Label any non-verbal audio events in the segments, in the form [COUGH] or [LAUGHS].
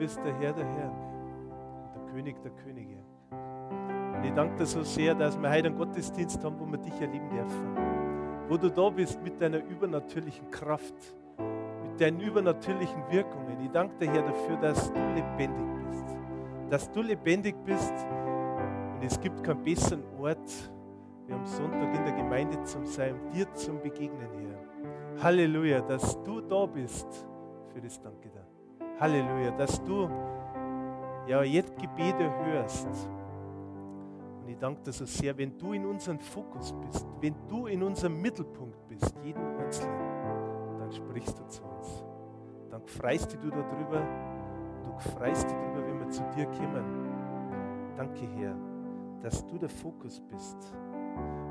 bist der Herr der Herren der König der Könige. Und ich danke dir so sehr, dass wir heute einen Gottesdienst haben, wo wir dich erleben dürfen. Wo du da bist mit deiner übernatürlichen Kraft, mit deinen übernatürlichen Wirkungen. Ich danke dir, Herr, dafür, dass du lebendig bist. Dass du lebendig bist und es gibt keinen besseren Ort, wie am Sonntag in der Gemeinde zu sein, dir zum Begegnen, Herr. Halleluja, dass du da bist. Für das danke dir. Halleluja, dass du ja jetzt Gebete hörst. Und ich danke dir so sehr, wenn du in unserem Fokus bist, wenn du in unserem Mittelpunkt bist, jeden Einzelnen, dann sprichst du zu uns. Dann freust du darüber, du freust dich darüber, wenn wir zu dir kommen. Danke, Herr, dass du der Fokus bist.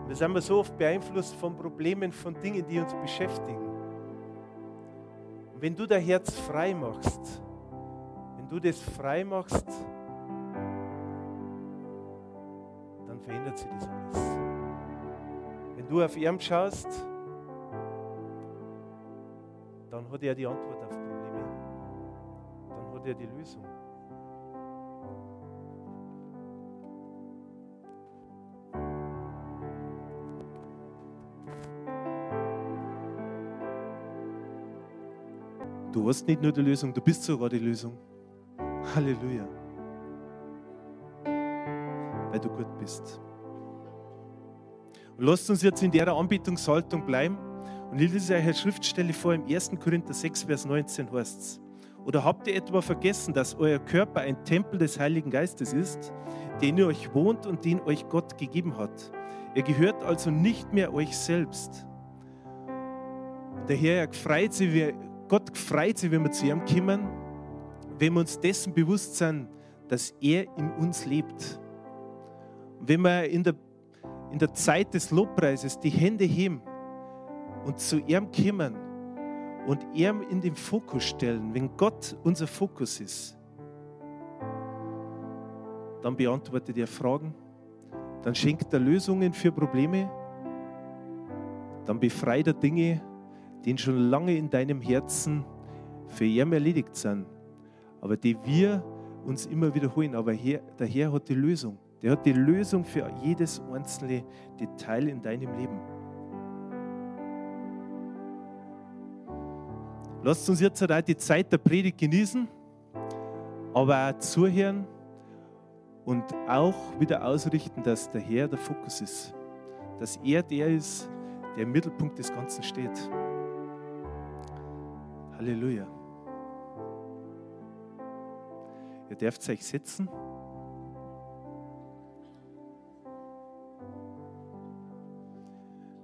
Und wir sind so oft beeinflusst von Problemen, von Dingen, die uns beschäftigen. Und wenn du dein Herz frei machst, wenn du das frei machst, dann verändert sich das alles. Wenn du auf ihn schaust, dann hat er die Antwort auf Probleme. Dann hat er die Lösung. Du hast nicht nur die Lösung, du bist sogar die Lösung. Halleluja. Weil du gut bist. Und lasst uns jetzt in der Anbetungshaltung bleiben. Und ich lese euch eine Schriftstelle vor im 1. Korinther 6, Vers 19 heißt es. Oder habt ihr etwa vergessen, dass euer Körper ein Tempel des Heiligen Geistes ist, den ihr euch wohnt und den euch Gott gegeben hat? Ihr gehört also nicht mehr euch selbst. Der Herr freut sich, Gott freut sich, wenn wir zu ihm kommen, wenn wir uns dessen bewusst sind, dass er in uns lebt. Wenn wir in der, in der Zeit des Lobpreises die Hände heben und zu ihm kommen und ihm in den Fokus stellen, wenn Gott unser Fokus ist, dann beantwortet er Fragen, dann schenkt er Lösungen für Probleme, dann befreit er Dinge, die schon lange in deinem Herzen für ihn erledigt sind, aber die wir uns immer wiederholen. Aber der Herr hat die Lösung. Der hat die Lösung für jedes einzelne Detail in deinem Leben. Lasst uns jetzt halt die Zeit der Predigt genießen, aber auch zuhören und auch wieder ausrichten, dass der Herr der Fokus ist. Dass er der ist, der im Mittelpunkt des Ganzen steht. Halleluja. Ihr dürft euch setzen.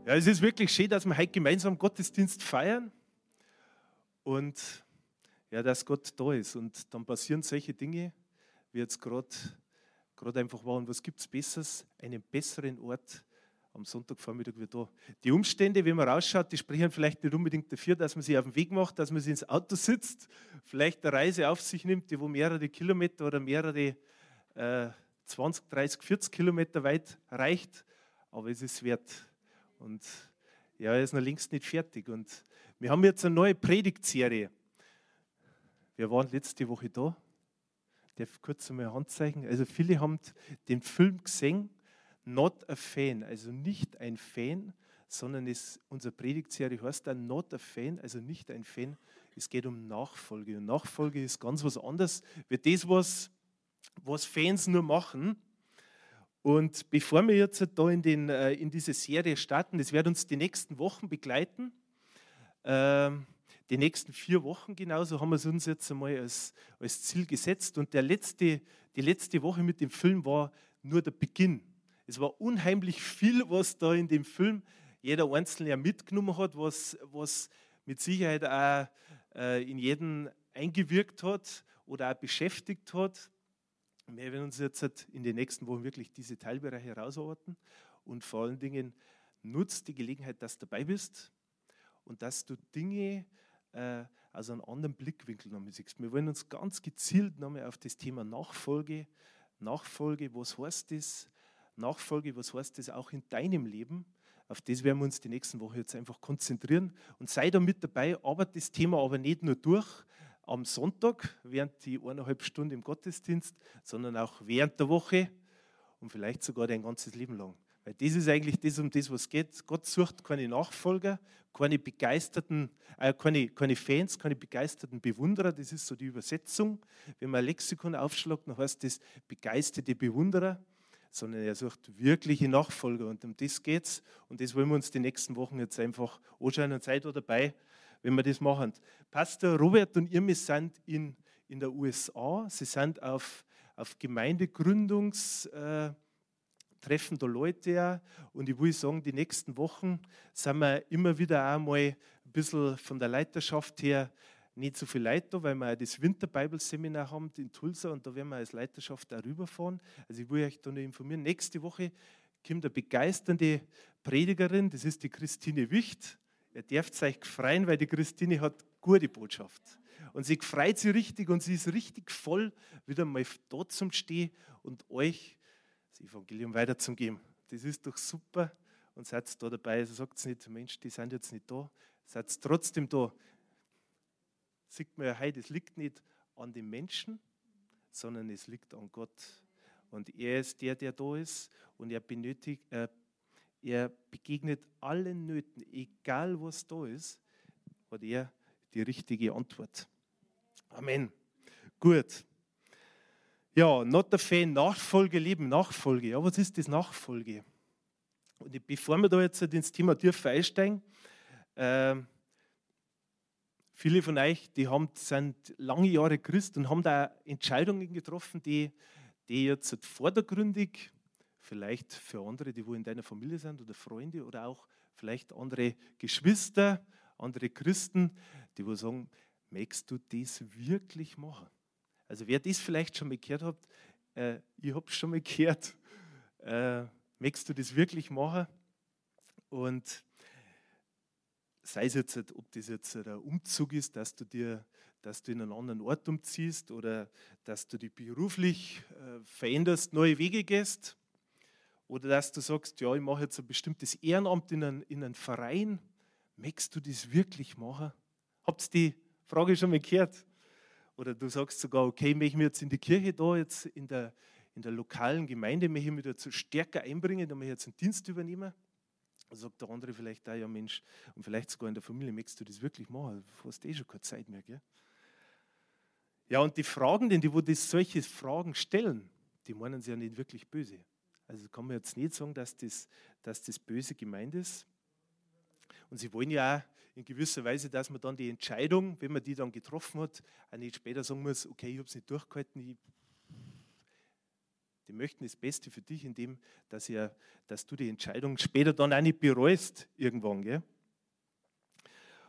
Ja, es ist wirklich schön, dass wir heute gemeinsam Gottesdienst feiern und ja, dass Gott da ist. Und dann passieren solche Dinge, wie jetzt gerade einfach waren. Was gibt es Besseres? Einen besseren Ort am Sonntagvormittag wieder da. Die Umstände, wie man rausschaut, die sprechen vielleicht nicht unbedingt dafür, dass man sich auf den Weg macht, dass man sich ins Auto sitzt, vielleicht eine Reise auf sich nimmt, die wo mehrere Kilometer oder mehrere äh, 20, 30, 40 Kilometer weit reicht, aber es ist wert. Und ja, er ist noch längst nicht fertig. Und wir haben jetzt eine neue Predigtserie. Wir waren letzte Woche da. Ich darf kurz einmal Handzeichen. Also viele haben den Film gesehen Not a Fan, also nicht ein Fan, sondern es, unsere Predigtserie heißt dann Not a Fan, also nicht ein Fan. Es geht um Nachfolge. Und Nachfolge ist ganz was anderes, wie das, was, was Fans nur machen. Und bevor wir jetzt da in, den, äh, in diese Serie starten, das wird uns die nächsten Wochen begleiten. Ähm, die nächsten vier Wochen genauso haben wir es uns jetzt einmal als, als Ziel gesetzt. Und der letzte, die letzte Woche mit dem Film war nur der Beginn. Es war unheimlich viel, was da in dem Film jeder Einzelne mitgenommen hat, was, was mit Sicherheit auch äh, in jeden eingewirkt hat oder auch beschäftigt hat. Wir werden uns jetzt halt in den nächsten Wochen wirklich diese Teilbereiche herausarbeiten und vor allen Dingen nutzt die Gelegenheit, dass du dabei bist und dass du Dinge äh, aus einem anderen Blickwinkel nochmal siehst. Wir wollen uns ganz gezielt nochmal auf das Thema Nachfolge, Nachfolge, was heißt das? Nachfolge, was heißt das auch in deinem Leben? Auf das werden wir uns die nächsten Wochen jetzt einfach konzentrieren und sei da mit dabei, arbeit das Thema aber nicht nur durch, am Sonntag, während die eineinhalb Stunden im Gottesdienst, sondern auch während der Woche und vielleicht sogar dein ganzes Leben lang. Weil das ist eigentlich das, um das, was geht. Gott sucht keine Nachfolger, keine begeisterten, äh, keine, keine Fans, keine begeisterten Bewunderer. Das ist so die Übersetzung. Wenn man ein Lexikon aufschlägt, dann heißt das begeisterte Bewunderer, sondern er sucht wirkliche Nachfolger. Und um das geht es. Und das wollen wir uns die nächsten Wochen jetzt einfach anschauen und seid da dabei, wenn wir das machen. Pastor Robert und ihr sind in, in der USA. Sie sind auf, auf Gemeindegründungs- äh, da Leute und ich will sagen, die nächsten Wochen sind wir immer wieder einmal ein bisschen von der Leiterschaft her nicht so viel Leute da, weil wir auch das Winterbibelseminar haben in Tulsa und da werden wir als Leiterschaft auch rüberfahren. Also ich will euch da noch informieren. Nächste Woche kommt eine begeisternde Predigerin, das ist die Christine Wicht. Ihr dürft euch freuen, weil die Christine hat gute Botschaft. Und sie freut sich richtig und sie ist richtig voll, wieder mal dort zum Stehen und euch das Evangelium weiterzugeben. Das ist doch super und seid da dabei. Also sagt nicht, Mensch, die sind jetzt nicht da, seid trotzdem da. Sieht man ja heute, es liegt nicht an den Menschen, sondern es liegt an Gott. Und er ist der, der da ist und er benötigt, äh, er begegnet allen Nöten, egal was da ist, hat er die richtige Antwort. Amen. Gut. Ja, not a fan, Nachfolge leben, Nachfolge. Ja, was ist das Nachfolge? Und bevor wir da jetzt ins Thema dürfen einsteigen, äh, viele von euch, die haben, sind lange Jahre Christ und haben da Entscheidungen getroffen, die, die jetzt vordergründig vielleicht für andere, die wo in deiner Familie sind oder Freunde oder auch vielleicht andere Geschwister, andere Christen, die wo sagen, möchtest du das wirklich machen? Also wer das vielleicht schon mal gehört hat, äh, ich habe es schon mal gehört, äh, möchtest du das wirklich machen? Und sei es jetzt, ob das jetzt ein Umzug ist, dass du dir, dass du in einen anderen Ort umziehst oder dass du dich beruflich äh, veränderst, neue Wege gehst oder dass du sagst, ja, ich mache jetzt ein bestimmtes Ehrenamt in einem, in einem Verein, möchtest du das wirklich machen? Habt ihr die Frage schon mal gehört? Oder du sagst sogar, okay, ich möchte mich jetzt in die Kirche da, jetzt in der, in der lokalen Gemeinde, möchte ich mich dazu stärker einbringen, da möchte ich jetzt einen Dienst übernehmen. Sagt der andere vielleicht, ah, ja Mensch, und vielleicht sogar in der Familie, möchtest du das wirklich machen? Du hast eh schon keine Zeit mehr, gell? Ja, und die Fragenden, die wo das solche Fragen stellen, die meinen sie ja nicht wirklich böse. Also kann man jetzt nicht sagen, dass das, dass das böse gemeint ist. Und sie wollen ja auch in gewisser Weise, dass man dann die Entscheidung, wenn man die dann getroffen hat, auch nicht später sagen muss, okay, ich habe es nicht durchgehalten, ich, die möchten das Beste für dich, indem dass, ihr, dass du die Entscheidung später dann auch nicht bereust irgendwann. Gell?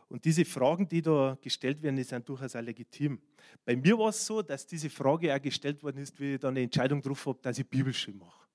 Und diese Fragen, die da gestellt werden, sind durchaus auch legitim. Bei mir war es so, dass diese Frage auch gestellt worden ist, wie ich dann eine Entscheidung getroffen habe, dass ich Bibelschule mache.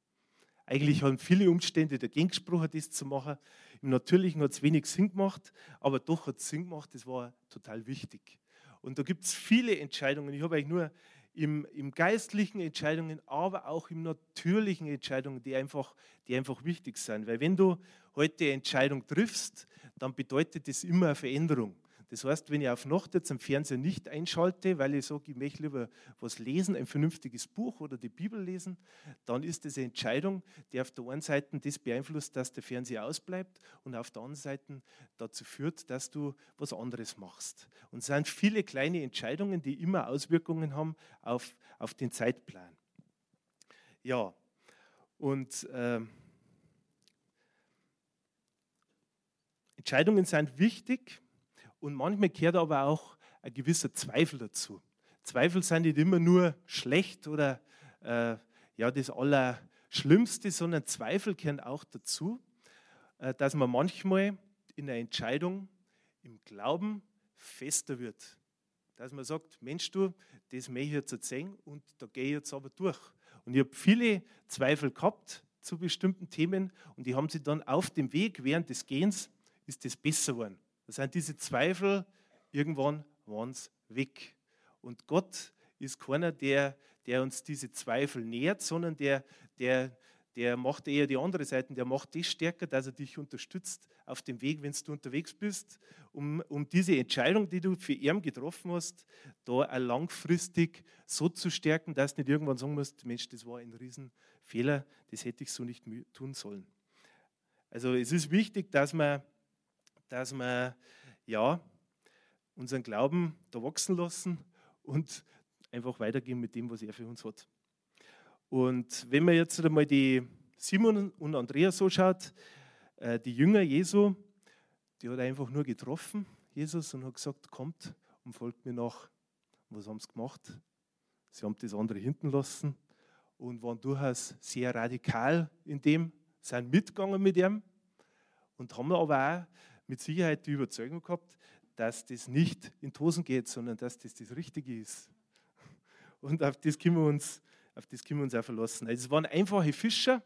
Eigentlich haben viele Umstände dagegen gesprochen, das zu machen. Im Natürlichen hat es wenig Sinn gemacht, aber doch hat es Sinn gemacht, das war total wichtig. Und da gibt es viele Entscheidungen. Ich habe eigentlich nur im, im, geistlichen Entscheidungen, aber auch im natürlichen Entscheidungen, die einfach, die einfach wichtig sind. Weil wenn du heute eine Entscheidung triffst, dann bedeutet das immer eine Veränderung. Das heißt, wenn ich auf Nacht jetzt am Fernseher nicht einschalte, weil ich sage, ich möchte lieber was lesen, ein vernünftiges Buch oder die Bibel lesen, dann ist das eine Entscheidung, die auf der einen Seite das beeinflusst, dass der Fernseher ausbleibt und auf der anderen Seite dazu führt, dass du was anderes machst. Und es sind viele kleine Entscheidungen, die immer Auswirkungen haben auf, auf den Zeitplan. Ja, und äh, Entscheidungen sind wichtig. Und manchmal gehört aber auch ein gewisser Zweifel dazu. Zweifel sind nicht immer nur schlecht oder äh, ja, das Allerschlimmste, sondern Zweifel gehören auch dazu, äh, dass man manchmal in einer Entscheidung im Glauben fester wird. Dass man sagt, Mensch, du, das möchte ich jetzt erzählen und da gehe ich jetzt aber durch. Und ich habe viele Zweifel gehabt zu bestimmten Themen und die haben sie dann auf dem Weg während des Gehens, ist das besser geworden. Da sind diese Zweifel irgendwann waren weg. Und Gott ist keiner, der, der uns diese Zweifel nährt, sondern der, der, der macht eher die andere Seite, der macht das stärker, dass er dich unterstützt auf dem Weg, wenn du unterwegs bist, um, um diese Entscheidung, die du für ihn getroffen hast, da auch langfristig so zu stärken, dass du nicht irgendwann sagen musst, Mensch, das war ein Riesenfehler, das hätte ich so nicht tun sollen. Also es ist wichtig, dass wir, dass wir ja, unseren Glauben da wachsen lassen und einfach weitergehen mit dem, was er für uns hat. Und wenn man jetzt einmal die Simon und Andreas so schaut, äh, die Jünger Jesu, die hat einfach nur getroffen, Jesus, und hat gesagt, kommt und folgt mir nach. was haben sie gemacht? Sie haben das andere hinten lassen und waren durchaus sehr radikal in dem, sind mitgegangen mit ihm und haben aber auch mit Sicherheit die Überzeugung gehabt, dass das nicht in Tosen geht, sondern dass das das Richtige ist. Und auf das können wir uns auf das können wir uns auch verlassen. Also es waren einfache Fischer.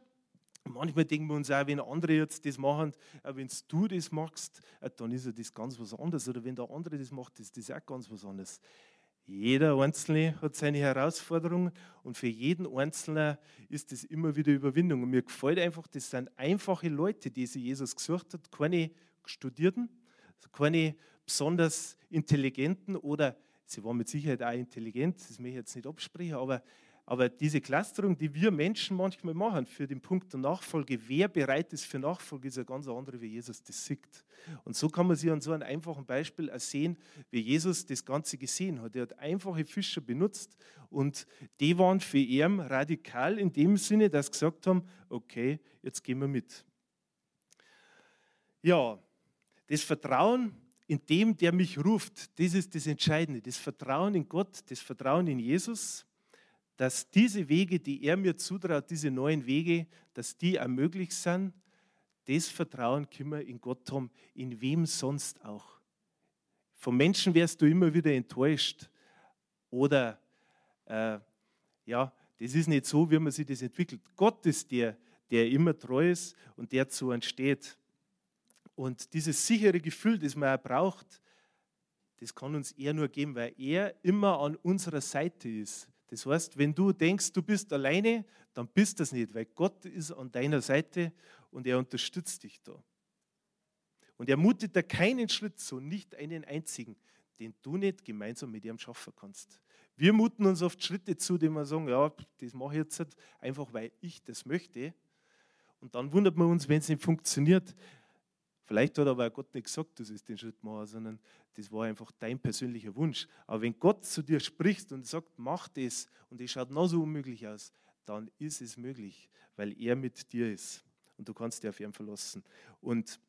Manchmal denken wir uns auch, wenn andere jetzt das machen, wenn du das machst, äh, dann ist ja das ganz was anderes. Oder wenn der andere das macht, ist das auch ganz was anderes. Jeder Einzelne hat seine Herausforderungen und für jeden Einzelnen ist das immer wieder Überwindung. Und mir gefällt einfach, das sind einfache Leute, die sich Jesus gesucht hat, keine Studierten, keine besonders intelligenten oder sie waren mit Sicherheit auch intelligent, das möchte ich jetzt nicht absprechen, aber aber diese Clusterung, die wir Menschen manchmal machen für den Punkt der Nachfolge, wer bereit ist für Nachfolge, ist eine ganz andere, wie Jesus das sieht. Und so kann man sich an so einem einfachen Beispiel sehen, wie Jesus das Ganze gesehen hat. Er hat einfache Fischer benutzt und die waren für ihn radikal in dem Sinne, dass sie gesagt haben, okay, jetzt gehen wir mit. Ja, das Vertrauen in dem, der mich ruft, das ist das Entscheidende. Das Vertrauen in Gott, das Vertrauen in Jesus dass diese Wege, die er mir zutraut, diese neuen Wege, dass die ermöglicht sind, das Vertrauen können wir in Gott haben, in wem sonst auch. Vom Menschen wärst du immer wieder enttäuscht oder äh, ja, das ist nicht so, wie man sich das entwickelt. Gott ist der, der immer treu ist und der zu uns steht. Und dieses sichere Gefühl, das man auch braucht, das kann uns er nur geben, weil er immer an unserer Seite ist. Das heißt, wenn du denkst, du bist alleine, dann bist du das nicht, weil Gott ist an deiner Seite und er unterstützt dich da. Und er mutet da keinen Schritt so, nicht einen einzigen, den du nicht gemeinsam mit ihm schaffen kannst. Wir muten uns oft Schritte zu, die wir sagen, ja, das mache ich jetzt einfach, weil ich das möchte. Und dann wundert man uns, wenn es nicht funktioniert. Vielleicht hat aber Gott nicht gesagt, du sollst den Schritt machen, sondern das war einfach dein persönlicher Wunsch. Aber wenn Gott zu dir spricht und sagt, mach das und es schaut noch so unmöglich aus, dann ist es möglich, weil er mit dir ist und du kannst dich auf ihn verlassen. Und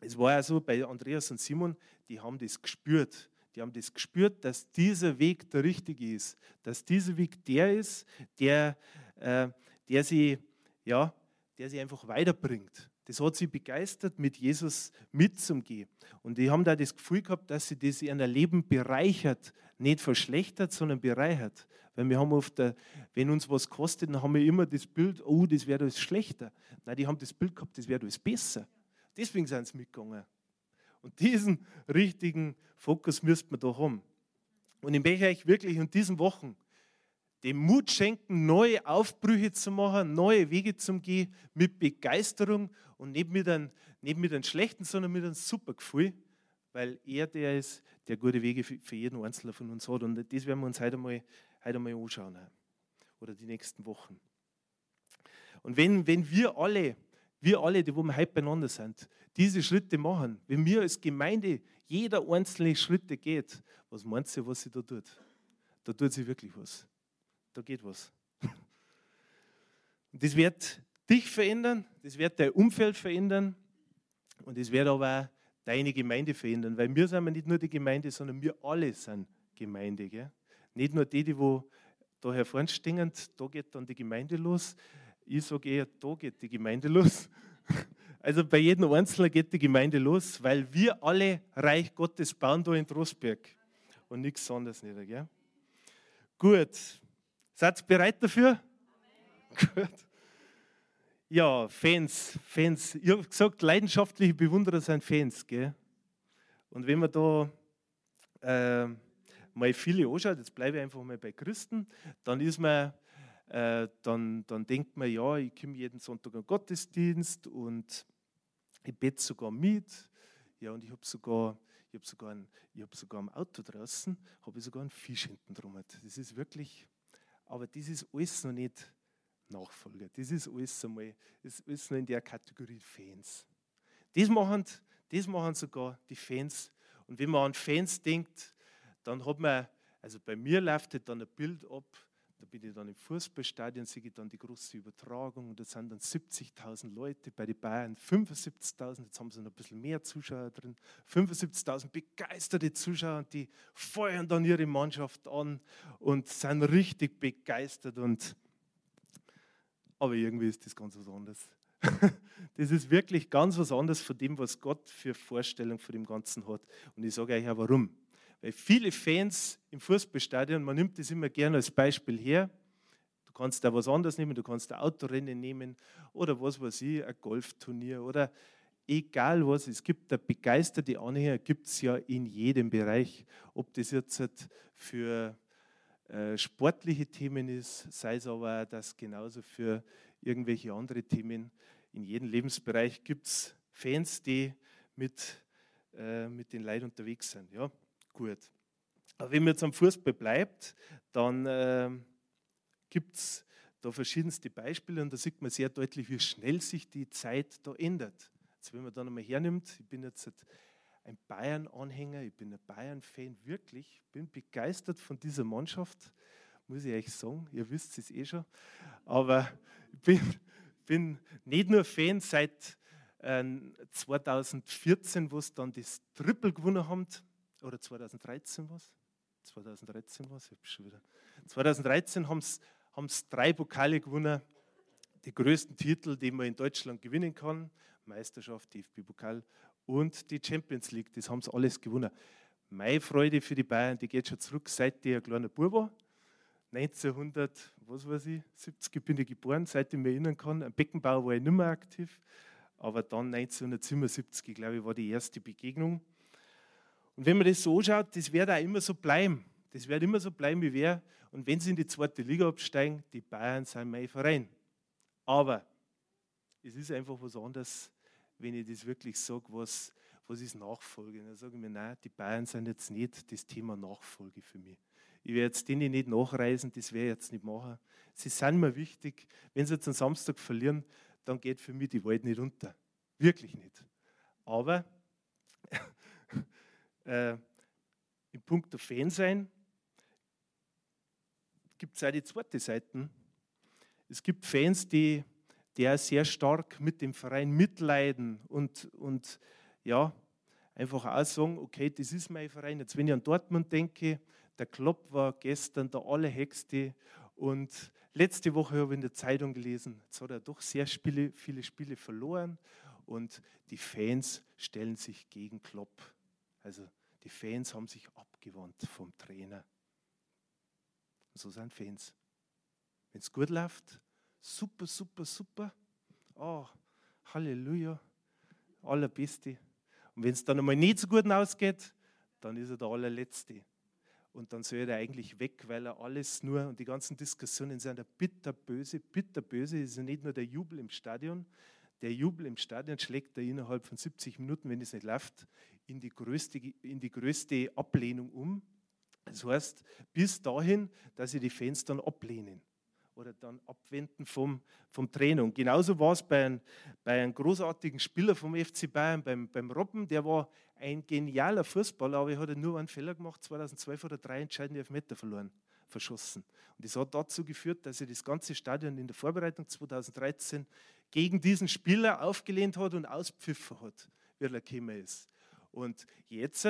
es war ja so bei Andreas und Simon, die haben das gespürt. Die haben das gespürt, dass dieser Weg der richtige ist, dass dieser Weg der ist, der, äh, der, sie, ja, der sie einfach weiterbringt. Das hat sie begeistert, mit Jesus mitzugehen. Und die haben da das Gefühl gehabt, dass sie das in ihr Leben bereichert, nicht verschlechtert, sondern bereichert. Weil wir haben oft, äh, wenn uns was kostet, dann haben wir immer das Bild, oh, das wäre alles schlechter. Nein, die haben das Bild gehabt, das wäre alles besser. Deswegen sind sie mitgegangen. Und diesen richtigen Fokus müsste man da haben. Und ich möchte euch wirklich in diesen Wochen dem Mut schenken, neue Aufbrüche zu machen, neue Wege zu gehen, mit Begeisterung und nicht mit einem, nicht mit einem schlechten, sondern mit einem super Gefühl, weil er der ist, der gute Wege für, jeden Einzelnen von uns hat. Und das werden wir uns heute mal, heute mal anschauen oder die nächsten Wochen. Und wenn, wenn wir alle, wir alle, die wo wir heute beieinander sind, diese Schritte machen, wenn wir als Gemeinde jeder einzelne Schritte geht, was meinst du, was sie da tut? Da tut sie wirklich was da geht was. [LAUGHS] Das wird dich verändern, das wird dein Umfeld verändern und das wird aber auch deine Gemeinde verändern, weil wir sind nicht nur die Gemeinde, sondern wir alle sind Gemeinde. Gell? Nicht nur die, die wo da hervorn stehen, da geht dann die Gemeinde los. Ich sage eher, da geht die Gemeinde los. [LAUGHS] Also bei jedem Einzelnen geht die Gemeinde los, weil wir alle Reich Gottes bauen da in Trostberg und nichts anderes nicht. Gell? Gut, Seid ihr bereit dafür? Gut. Ja, Fans, Fans. Ich habe gesagt, leidenschaftliche Bewunderer sind Fans. Gell? Und wenn man da äh, mal viele anschaut, jetzt bleibe ich einfach mal bei Christen, dann ist man äh, dann, dann denkt man, ja, ich komme jeden Sonntag an Gottesdienst und ich bete sogar mit. Ja, und ich habe sogar, hab sogar, hab sogar am Auto draußen, habe ich sogar einen Fisch hinten drum. Das ist wirklich, aber das ist alles noch nicht Nachfolger. Das ist alles einmal, das ist alles noch in der Kategorie Fans. Das machen, das machen sogar die Fans. Und wenn man an Fans denkt, dann hat man, also bei mir läuft halt dann ein Bild ab, da bin ich dann im Fußballstadion, sehe ich dann die große Übertragung und da sind dann 70.000 Leute, bei den Bayern 75.000, jetzt haben sie noch ein bisschen mehr Zuschauer drin, 75.000 begeisterte Zuschauer, die feuern dann ihre Mannschaft an und sind richtig begeistert und aber irgendwie ist das ganz was anderes. [LAUGHS] Das ist wirklich ganz was anderes von dem, was Gott für Vorstellung von dem Ganzen hat. Und ich sage euch ja warum. Weil viele Fans im Fußballstadion, man nimmt das immer gerne als Beispiel her. Du kannst da was anderes nehmen, du kannst ein Autorennen nehmen oder was weiß ich, ein Golfturnier oder egal was. Es gibt da begeisterte Anhänger, gibt es ja in jedem Bereich. Ob das jetzt für äh, sportliche Themen ist, sei es aber das genauso für irgendwelche andere Themen. In jedem Lebensbereich gibt es Fans, die mit, äh, mit den Leuten unterwegs sind. Ja, gut. Aber wenn man jetzt am Fußball bleibt, dann äh, gibt es da verschiedenste Beispiele und da sieht man sehr deutlich, wie schnell sich die Zeit da ändert. Jetzt, wenn man da nochmal hernimmt, ich bin jetzt ein Bayern-Anhänger, ich bin ein Bayern-Fan, wirklich, bin begeistert von dieser Mannschaft, muss ich euch sagen, ihr wisst es eh schon, aber ich bin, bin nicht nur Fan seit äh, 2014, wo es dann das Triple gewonnen haben, oder 2013 was? 2013 was? Ich schon wieder. 2013 haben es drei Pokale gewonnen, die größten Titel, die man in Deutschland gewinnen kann. Meisterschaft, DFB-Pokal und die Champions League. Das haben sie alles gewonnen. Meine Freude für die Bayern, die geht schon zurück, seit ich ein kleiner Bub war. 1900, was weiß ich, 70 bin ich geboren, seit ich mich erinnern kann. Am Beckenbau war ich nicht mehr aktiv, aber dann 1977, glaube ich, war die erste Begegnung. Und wenn man das so anschaut, das wird auch immer so bleiben. Das wird immer so bleiben, wie wer. Und wenn sie in die zweite Liga absteigen, die Bayern sind mein Verein. Aber es ist einfach was anderes, wenn ich das wirklich sage, was, was ist Nachfolge. Dann sage ich mir, nein, die Bayern sind jetzt nicht das Thema Nachfolge für mich. Ich werde jetzt denen nicht nachreisen, das werde ich jetzt nicht machen. Sie sind mir wichtig. Wenn sie jetzt am Samstag verlieren, dann geht für mich die Welt nicht unter. Wirklich nicht. Aber äh, im Punkt der Fan sein gibt es auch die zweite Seite. Es gibt Fans, die, die sehr stark mit dem Verein mitleiden und, und ja, einfach auch sagen, okay, das ist mein Verein. Jetzt, wenn ich an Dortmund denke, der Klopp war gestern der Allerhexte und letzte Woche habe ich in der Zeitung gelesen, jetzt hat er doch sehr viele Spiele verloren und die Fans stellen sich gegen Klopp. Also die Fans haben sich abgewandt vom Trainer. so sind Fans. Wenn es gut läuft, super, super, super. Oh, Halleluja, allerbeste. Und wenn es dann einmal nicht so gut ausgeht, dann ist er der allerletzte. Und dann soll er eigentlich weg, weil er alles nur, und die ganzen Diskussionen sind ja bitterböse, bitterböse. Es ist ja nicht nur der Jubel im Stadion. Der Jubel im Stadion schlägt er innerhalb von 70 Minuten, wenn es nicht läuft, in die größte, in die größte Ablehnung um. Das heißt, bis dahin, dass sie die Fans dann ablehnen oder dann abwenden vom, vom Training. Genauso war es bei, ein, bei einem großartigen Spieler vom FC Bayern, beim, beim Robben, der war ein genialer Fußballer, aber er hat nur einen Fehler gemacht, 2012 oder drei entscheidende Elfmeter verloren, verschossen. Und das hat dazu geführt, dass er das ganze Stadion in der Vorbereitung 2013 gegen diesen Spieler aufgelehnt hat und auspfiffen hat, wie er gekommen ist. Und jetzt,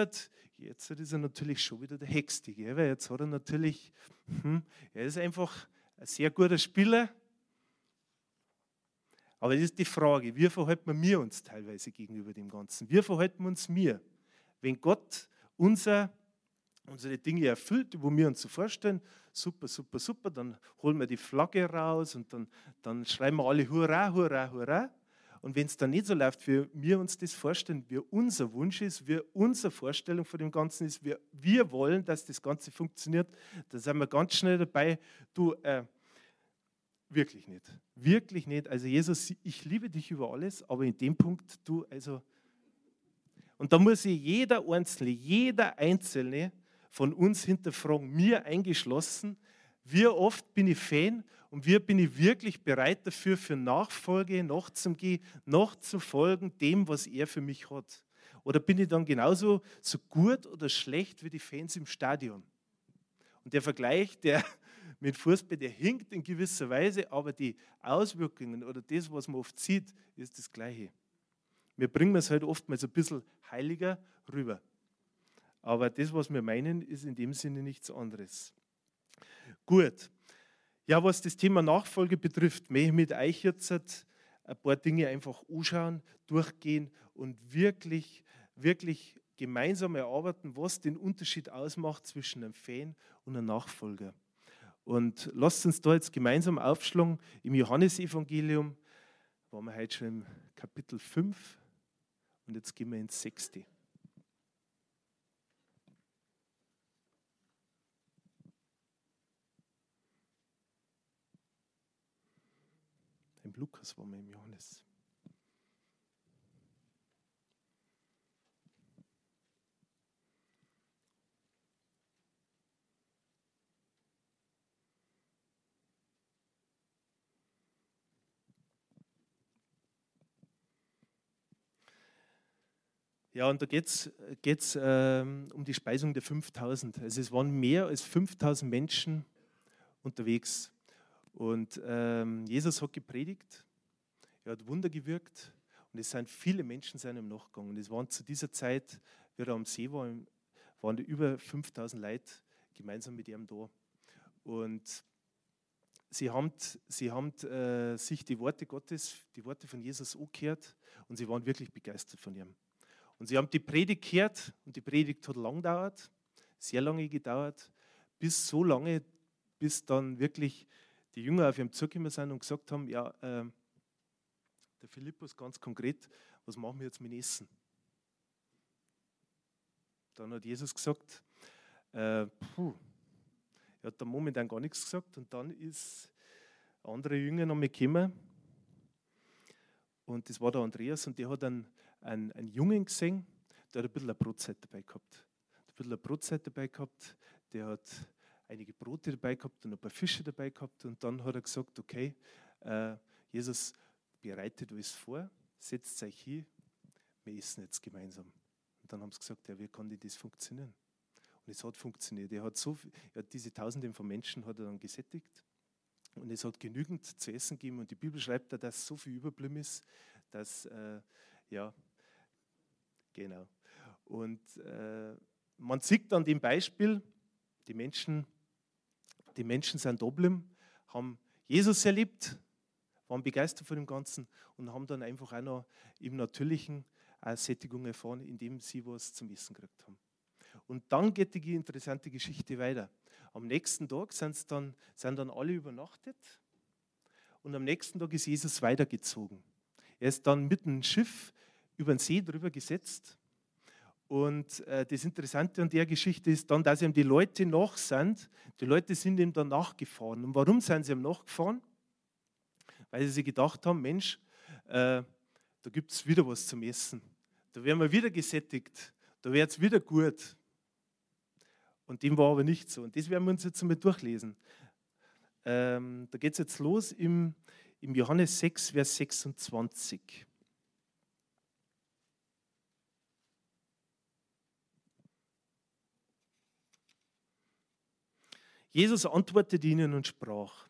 jetzt ist er natürlich schon wieder der Hextige, weil jetzt hat er natürlich, hm, er ist einfach ein sehr guter Spieler. Aber das ist die Frage, wie verhalten wir uns teilweise gegenüber dem Ganzen? Wie verhalten wir uns mir? Wenn Gott unser, unsere Dinge erfüllt, wo wir uns so vorstellen, super, super, super, dann holen wir die Flagge raus und dann, dann schreiben wir alle Hurra, Hurra, Hurra. Und wenn es dann nicht so läuft, wie wir uns das vorstellen, wie unser Wunsch ist, wie unsere Vorstellung von dem Ganzen ist, wie wir wollen, dass das Ganze funktioniert, dann sind wir ganz schnell dabei, du, äh, wirklich nicht. Wirklich nicht. Also Jesus, ich liebe dich über alles, aber in dem Punkt, du, also. Und da muss sich jeder Einzelne, jeder Einzelne von uns hinterfragen, mir eingeschlossen, wie oft bin ich Fan und wie bin ich wirklich bereit dafür, für Nachfolge nachzugehen, nachzufolgen dem, was er für mich hat. Oder bin ich dann genauso so gut oder schlecht wie die Fans im Stadion? Und der Vergleich, der [LAUGHS] mit Fußball, der hinkt in gewisser Weise, aber die Auswirkungen oder das, was man oft sieht, ist das Gleiche. Wir bringen es halt oftmals ein bisschen heiliger rüber. Aber das, was wir meinen, ist in dem Sinne nichts anderes. Gut. Ja, was das Thema Nachfolge betrifft, möchte ich mit euch jetzt ein paar Dinge einfach anschauen, durchgehen und wirklich, wirklich gemeinsam erarbeiten, was den Unterschied ausmacht zwischen einem Fan und einem Nachfolger. Und lasst uns da jetzt gemeinsam aufschlagen im Johannesevangelium. Waren wir heute schon im Kapitel 5 und jetzt gehen wir ins 6. Lukas waren wir Johannes. Ja, und da geht es ähm, um die Speisung der 5000. Also es waren mehr als 5000 Menschen unterwegs. Und ähm, Jesus hat gepredigt, er hat Wunder gewirkt und es sind viele Menschen seinem nachgegangen. Und es waren zu dieser Zeit, wie er am See war, waren über 5000 Leute gemeinsam mit ihm da. Und sie haben, sie haben äh, sich die Worte Gottes, die Worte von Jesus angehört und sie waren wirklich begeistert von ihm. Und sie haben die Predigt gehört und die Predigt hat lang gedauert, sehr lange gedauert, bis so lange, bis dann wirklich die Jünger auf ihm zugekommen sind und gesagt haben, ja, äh, der Philippus ganz konkret, was machen wir jetzt mit Essen? Dann hat Jesus gesagt, äh, puh, er hat da momentan gar nichts gesagt und dann ist ein anderer Jünger noch gekommen und das war der Andreas und der hat einen einen, einen Jungen gesehen, der hat ein bisschen eine Brotzeit dabei gehabt. Ein bisschen eine Brotzeit dabei gehabt, der hat einige Brote dabei gehabt und ein paar Fische dabei gehabt und dann hat er gesagt, okay, äh, Jesus bereitet alles vor, setzt euch hier, wir essen jetzt gemeinsam. Und dann haben sie gesagt, ja, wie kann denn das funktionieren? Und es hat funktioniert. Er hat, so, er hat diese Tausende von Menschen hat er dann gesättigt und es hat genügend zu essen gegeben und die Bibel schreibt da, dass so viel überblieben ist, dass äh, ja, Genau. Und äh, man sieht an dem Beispiel, die Menschen, die Menschen sind da geblieben, haben Jesus erlebt, waren begeistert von dem Ganzen und haben dann einfach auch noch im Natürlichen eine Sättigung erfahren, indem sie was zum Essen gekriegt haben. Und dann geht die interessante Geschichte weiter. Am nächsten Tag sind dann, sind dann alle übernachtet und am nächsten Tag ist Jesus weitergezogen. Er ist dann mit dem Schiff über den See drüber gesetzt. Und äh, das Interessante an der Geschichte ist dann, dass ihm die Leute nach sind. Die Leute sind ihm dann nachgefahren. Und warum sind sie ihm nachgefahren? Weil sie sich gedacht haben, Mensch, äh, da gibt es wieder was zum Essen. Da werden wir wieder gesättigt. Da wird es wieder gut. Und dem war aber nicht so. Und das werden wir uns jetzt einmal durchlesen. Ähm, da geht es jetzt los im, im Johannes 6, Vers 26. Jesus antwortete ihnen und sprach,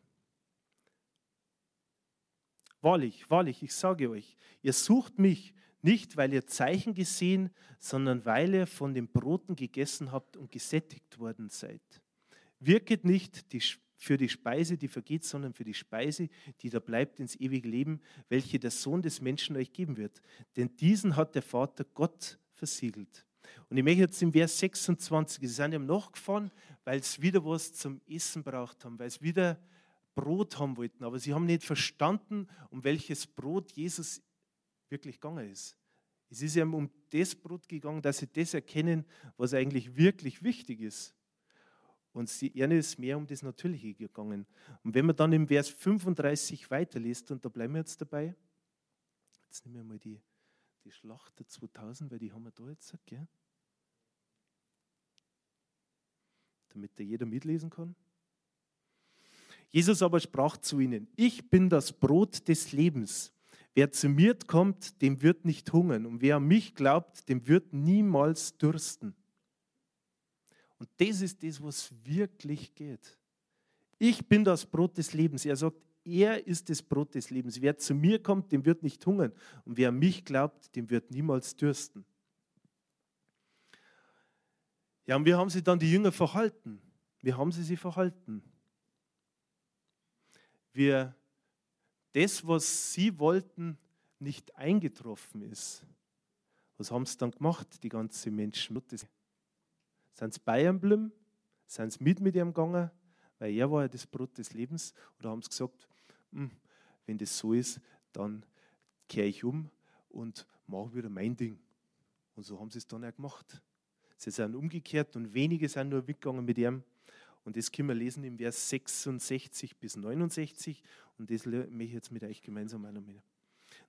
Wahrlich, wahrlich, ich sage euch, ihr sucht mich nicht, weil ihr Zeichen gesehen, sondern weil ihr von den Broten gegessen habt und gesättigt worden seid. Wirket nicht die, für die Speise, die vergeht, sondern für die Speise, die da bleibt ins ewige Leben, welche der Sohn des Menschen euch geben wird. Denn diesen hat der Vater Gott versiegelt. Und ich möchte jetzt im Vers 26, sie sind ihm nachgefahren, weil sie wieder was zum Essen braucht haben, weil sie wieder Brot haben wollten. Aber sie haben nicht verstanden, um welches Brot Jesus wirklich gegangen ist. Es ist ihm um das Brot gegangen, dass sie das erkennen, was eigentlich wirklich wichtig ist. Und sie, ihnen ist mehr um das Natürliche gegangen. Und wenn man dann im Vers 35 weiterliest, und da bleiben wir jetzt dabei, jetzt nehmen wir mal die, die Schlacht der 2000, weil die haben wir da jetzt, gell? damit da jeder mitlesen kann. Jesus aber sprach zu ihnen, ich bin das Brot des Lebens. Wer zu mir kommt, dem wird nicht hungern. Und wer an mich glaubt, dem wird niemals dürsten. Und das ist das, was wirklich geht. Ich bin das Brot des Lebens. Er sagt, er ist das Brot des Lebens. Wer zu mir kommt, dem wird nicht hungern. Und wer an mich glaubt, dem wird niemals dürsten. Ja, und wie haben sie dann die Jünger verhalten? Wie haben sie sie verhalten? Wir, das, was sie wollten, nicht eingetroffen ist. Was haben sie dann gemacht, die ganzen Menschen? Sind sie bei ihm geblieben? Sind sie mit mit ihm gegangen? Weil er war ja das Brot des Lebens. Oder haben sie gesagt, hm, wenn das so ist, dann kehre ich um und mache wieder mein Ding. Und so haben sie es dann auch gemacht. Sie sind umgekehrt und wenige sind nur weggegangen mit ihm. Und das können wir lesen im Vers 66 bis 69. Und das möchte ich jetzt mit euch gemeinsam einnehmen.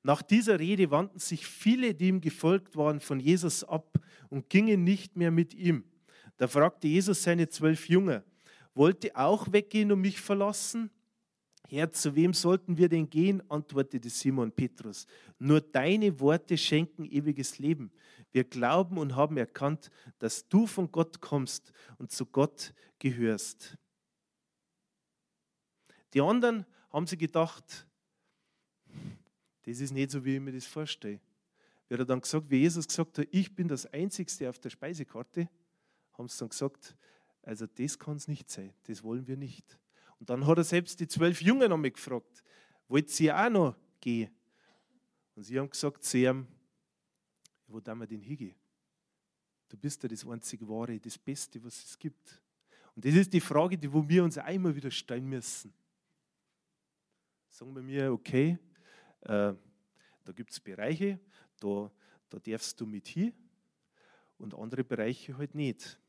Nach dieser Rede wandten sich viele, die ihm gefolgt waren, von Jesus ab und gingen nicht mehr mit ihm. Da fragte Jesus seine zwölf Jünger, wollt ihr auch weggehen und mich verlassen? Herr, zu wem sollten wir denn gehen? antwortete Simon Petrus. Nur deine Worte schenken ewiges Leben. Wir glauben und haben erkannt, dass du von Gott kommst und zu Gott gehörst. Die anderen haben sie gedacht, das ist nicht so, wie ich mir das vorstelle. Wie er dann gesagt, wie Jesus gesagt hat, ich bin das Einzigste auf der Speisekarte, haben sie dann gesagt, also das kann es nicht sein, das wollen wir nicht. Und dann hat er selbst die zwölf Jungen noch mal gefragt, wollt ihr auch noch gehen? Und sie haben gesagt zu ihm, wo darf wir denn hingehen? Du bist ja das einzige Wahre, das Beste, was es gibt. Und das ist die Frage, die wo wir uns einmal wieder stellen müssen. Sagen wir mir, okay, äh, da gibt es Bereiche, da, da darfst du mit hin und andere Bereiche halt nicht.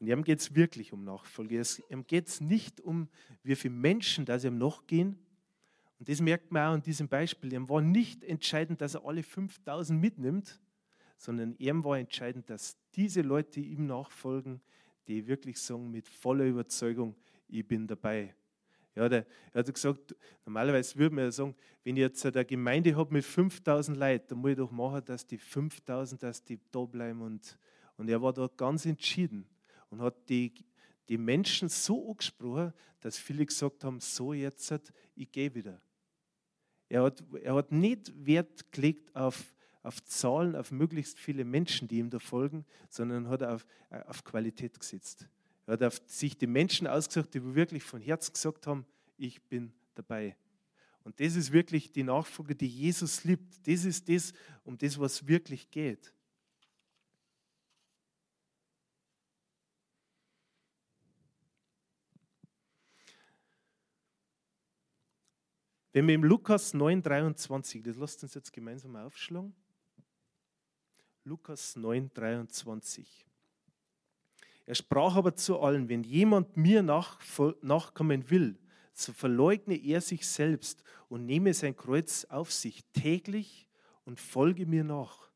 Und ihm geht es wirklich um Nachfolge. Ihm geht es nicht um, wie viele Menschen da ihm nachgehen. Und das merkt man auch an diesem Beispiel. Ihm war nicht entscheidend, dass er alle 5000 mitnimmt, sondern ihm war entscheidend, dass diese Leute ihm nachfolgen, die wirklich sagen mit voller Überzeugung, ich bin dabei. Ja, der, er hat gesagt, normalerweise würde man ja sagen, wenn ich jetzt eine Gemeinde habe mit 5000 Leuten, dann muss ich doch machen, dass die 5000, dass die da bleiben. Und, und er war dort ganz entschieden und hat die, die Menschen so angesprochen, dass viele gesagt haben, so jetzt, ich gehe wieder. Er hat, er hat nicht Wert gelegt auf, auf Zahlen, auf möglichst viele Menschen, die ihm da folgen, sondern hat auf, auf Qualität gesetzt. Er hat auf sich die Menschen ausgesucht, die wirklich von Herzen gesagt haben, ich bin dabei. Und das ist wirklich die Nachfolge, die Jesus liebt. Das ist das, um das, was wirklich geht. Wenn wir im Lukas 9, 23, das lasst uns jetzt gemeinsam aufschlagen. Lukas 9, 23. Er sprach aber zu allen, wenn jemand mir nachkommen will, so verleugne er sich selbst und nehme sein Kreuz auf sich täglich und folge mir nach.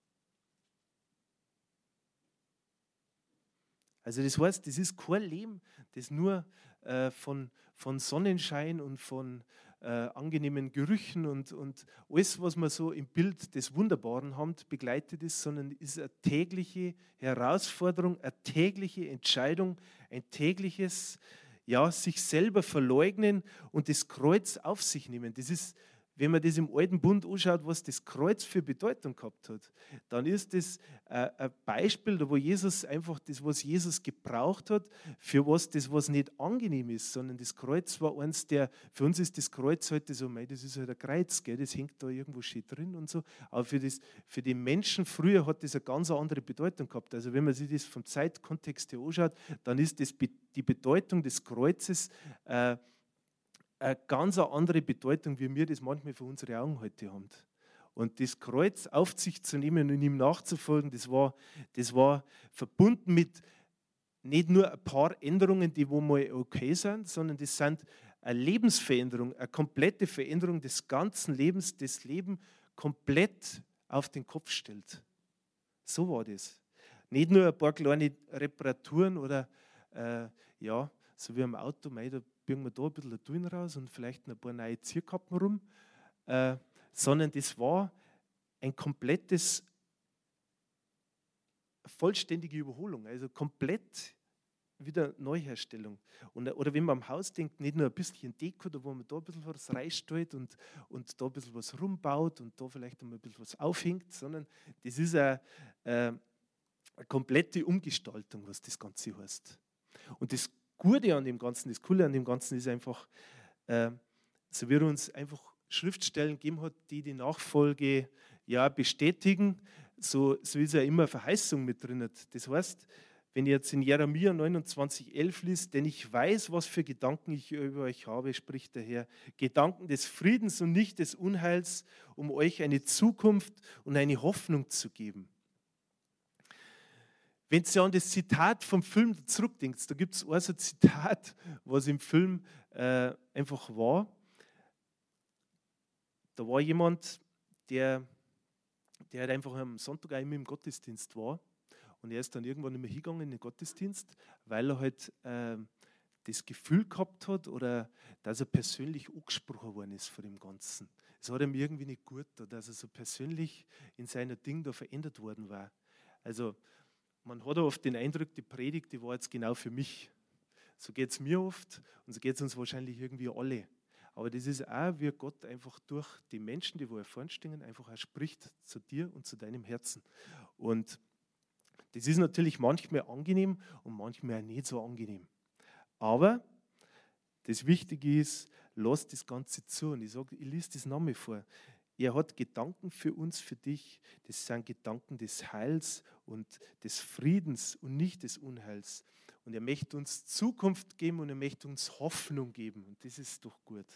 Also das heißt, das ist kein Leben, das nur äh, von, von Sonnenschein und von äh, angenehmen Gerüchen und, und alles, was man so im Bild des Wunderbaren hat, begleitet ist, sondern ist eine tägliche Herausforderung, eine tägliche Entscheidung, ein tägliches, ja, sich selber verleugnen und das Kreuz auf sich nehmen. Das ist wenn man das im Alten Bund anschaut, was das Kreuz für Bedeutung gehabt hat, dann ist das äh, ein Beispiel, wo Jesus einfach das, was Jesus gebraucht hat, für was das, was nicht angenehm ist, sondern das Kreuz war eins der, für uns ist das Kreuz heute so, mei, das ist halt ein Kreuz, gell, das hängt da irgendwo schön drin und so, aber für, das, für die Menschen früher hat das eine ganz andere Bedeutung gehabt. Also wenn man sich das vom Zeitkontext her anschaut, dann ist das die Bedeutung des Kreuzes äh, eine ganz andere Bedeutung, wie wir das manchmal für unsere Augen heute haben. Und das Kreuz auf sich zu nehmen und ihm nachzufolgen, das war, das war verbunden mit, nicht nur ein paar Änderungen, die wo mal okay sind, sondern das sind eine Lebensveränderung, eine komplette Veränderung des ganzen Lebens, das Leben komplett auf den Kopf stellt. So war das. Nicht nur ein paar kleine Reparaturen oder äh, ja, so wie am Auto, mei, da biegen wir da ein bisschen Tun raus und vielleicht ein paar neue Zierkappen rum, äh, sondern das war ein komplettes, vollständige Überholung, also komplett wieder Neuherstellung. Und, oder wenn man am Haus denkt, nicht nur ein bisschen Deko, da wo man da ein bisschen was reinstellt und, und da ein bisschen was rumbaut und da vielleicht ein bisschen was aufhängt, sondern das ist eine, äh, eine komplette Umgestaltung, was das Ganze heißt. Und das Gute an dem Ganzen, das Coole an dem Ganzen ist einfach, äh, so er uns einfach Schriftstellen gegeben hat, die die Nachfolge ja bestätigen, so, so ist ja immer Verheißung mit drin. Das heißt, wenn ihr jetzt in Jeremia 29,11 liest, denn ich weiß, was für Gedanken ich über euch habe, spricht der Herr. Gedanken des Friedens und nicht des Unheils, um euch eine Zukunft und eine Hoffnung zu geben. Wenn ihr an das Zitat vom Film zurückdenkt, da gibt es auch so ein Zitat, was im Film äh, einfach war. Da war jemand, der, der halt einfach am Sonntag einmal im Gottesdienst war und er ist dann irgendwann nicht mehr hingegangen in den Gottesdienst, weil er halt äh, das Gefühl gehabt hat oder dass er persönlich angesprochen worden ist von dem Ganzen. Es hat ihm irgendwie nicht gut, dass er so persönlich in seiner Ding da verändert worden war. Also man hat oft den Eindruck, die Predigt, die war jetzt genau für mich. So geht es mir oft und so geht es uns wahrscheinlich irgendwie alle. Aber das ist auch, wie Gott einfach durch die Menschen, die wo er vorne stehen, einfach auch spricht zu dir und zu deinem Herzen. Und das ist natürlich manchmal angenehm und manchmal auch nicht so angenehm. Aber das Wichtige ist, lass das Ganze zu. Und ich sage, ich lese das Name vor. Er hat Gedanken für uns, für dich. Das sind Gedanken des Heils und des Friedens und nicht des Unheils. Und er möchte uns Zukunft geben und er möchte uns Hoffnung geben. Und das ist doch gut.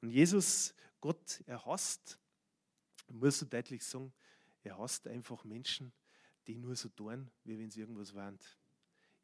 Und Jesus, Gott, er hasst ich muss so deutlich sagen, er hasst einfach Menschen, die nur so tun, wie wenn sie irgendwas waren.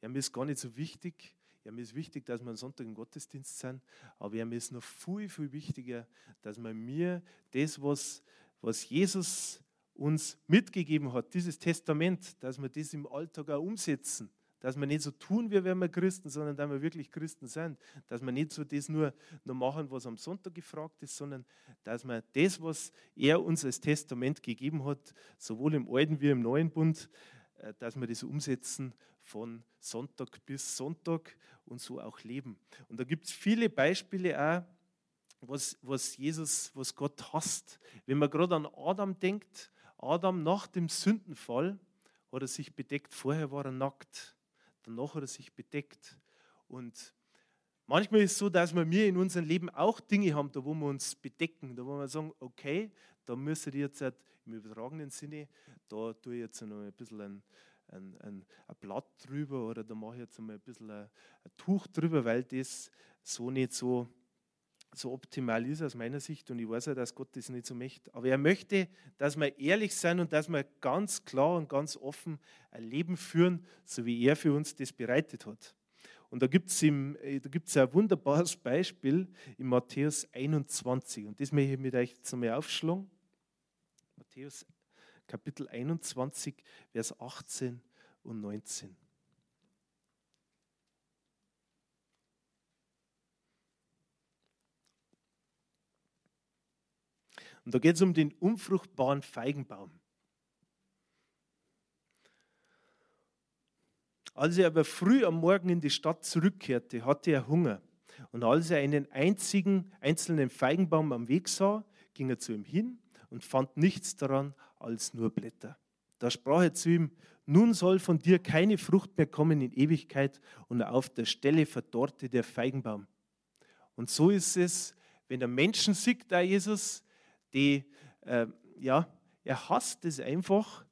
Mir ist gar nicht so wichtig, ja, mir ist wichtig, dass wir am Sonntag im Gottesdienst sind, aber ja, mir ist noch viel, viel wichtiger, dass wir mir das, was, was Jesus uns mitgegeben hat, dieses Testament, dass wir das im Alltag auch umsetzen dass wir nicht so tun, wie wären wir Christen, sondern dass wir wirklich Christen sind. Dass wir nicht so das nur, nur machen, was am Sonntag gefragt ist, sondern dass wir das, was er uns als Testament gegeben hat, sowohl im Alten wie im Neuen Bund, äh, dass wir das umsetzen von Sonntag bis Sonntag und so auch leben. Und da gibt es viele Beispiele auch, was, was Jesus, was Gott hasst. Wenn man gerade an Adam denkt, Adam nach dem Sündenfall hat er sich bedeckt, vorher war er nackt danach hat er sich bedeckt. Und manchmal ist es so, dass wir in unserem Leben auch Dinge haben, da wo wir uns bedecken, da wo wir sagen, okay, da müsste ich jetzt halt im übertragenen Sinne, da tue ich jetzt noch ein bisschen ein, ein, ein, ein Blatt drüber oder da mache ich jetzt mal ein bisschen ein, ein Tuch drüber, weil das so nicht so so optimal ist aus meiner Sicht und ich weiß ja, dass Gott das nicht so möchte. Aber er möchte, dass wir ehrlich sein und dass wir ganz klar und ganz offen ein Leben führen, so wie er für uns das bereitet hat. Und da gibt es äh, ein wunderbares [LAUGHS] Beispiel in Matthäus 21 und das möchte ich mit euch jetzt einmal aufschlagen. Matthäus Kapitel 21, Vers 18 und 19. Und da geht es um den unfruchtbaren Feigenbaum. Als er aber früh am Morgen in die Stadt zurückkehrte, hatte er Hunger. Und als er einen einzigen einzelnen Feigenbaum am Weg sah, ging er zu ihm hin und fand nichts daran als nur Blätter. Da sprach er zu ihm, nun soll von dir keine Frucht mehr kommen in Ewigkeit und auf der Stelle verdorrte der Feigenbaum. Und so ist es, wenn der Menschen sieht, da Jesus, die, äh, ja, er hasst es einfach,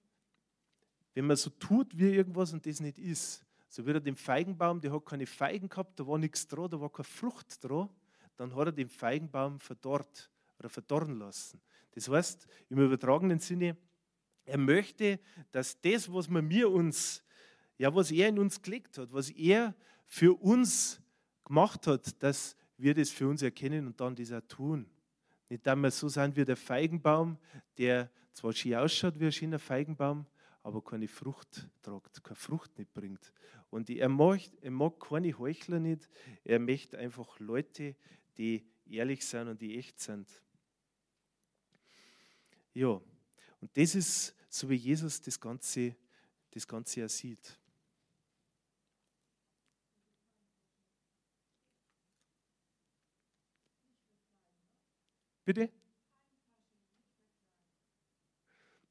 wenn man so tut wie irgendwas und das nicht ist. So wie er den Feigenbaum, der hat keine Feigen gehabt, da war nichts dran, da war keine Frucht dran, dann hat er den Feigenbaum verdorrt oder verdorren lassen. Das heißt, im übertragenen Sinne, Er möchte, dass das, was wir mir uns, ja, was er in uns gelegt hat, was er für uns gemacht hat, dass wir das für uns erkennen und dann das auch tun. Nicht, dass wir so sind wie der Feigenbaum, der zwar schön ausschaut wie ein schöner Feigenbaum, aber keine Frucht tragt, keine Frucht nicht bringt. Und er mag, er mag keine Heuchler nicht, er möchte einfach Leute, die ehrlich sind und die echt sind. Ja, und das ist so, wie Jesus das Ganze, das Ganze ja sieht. Bitte?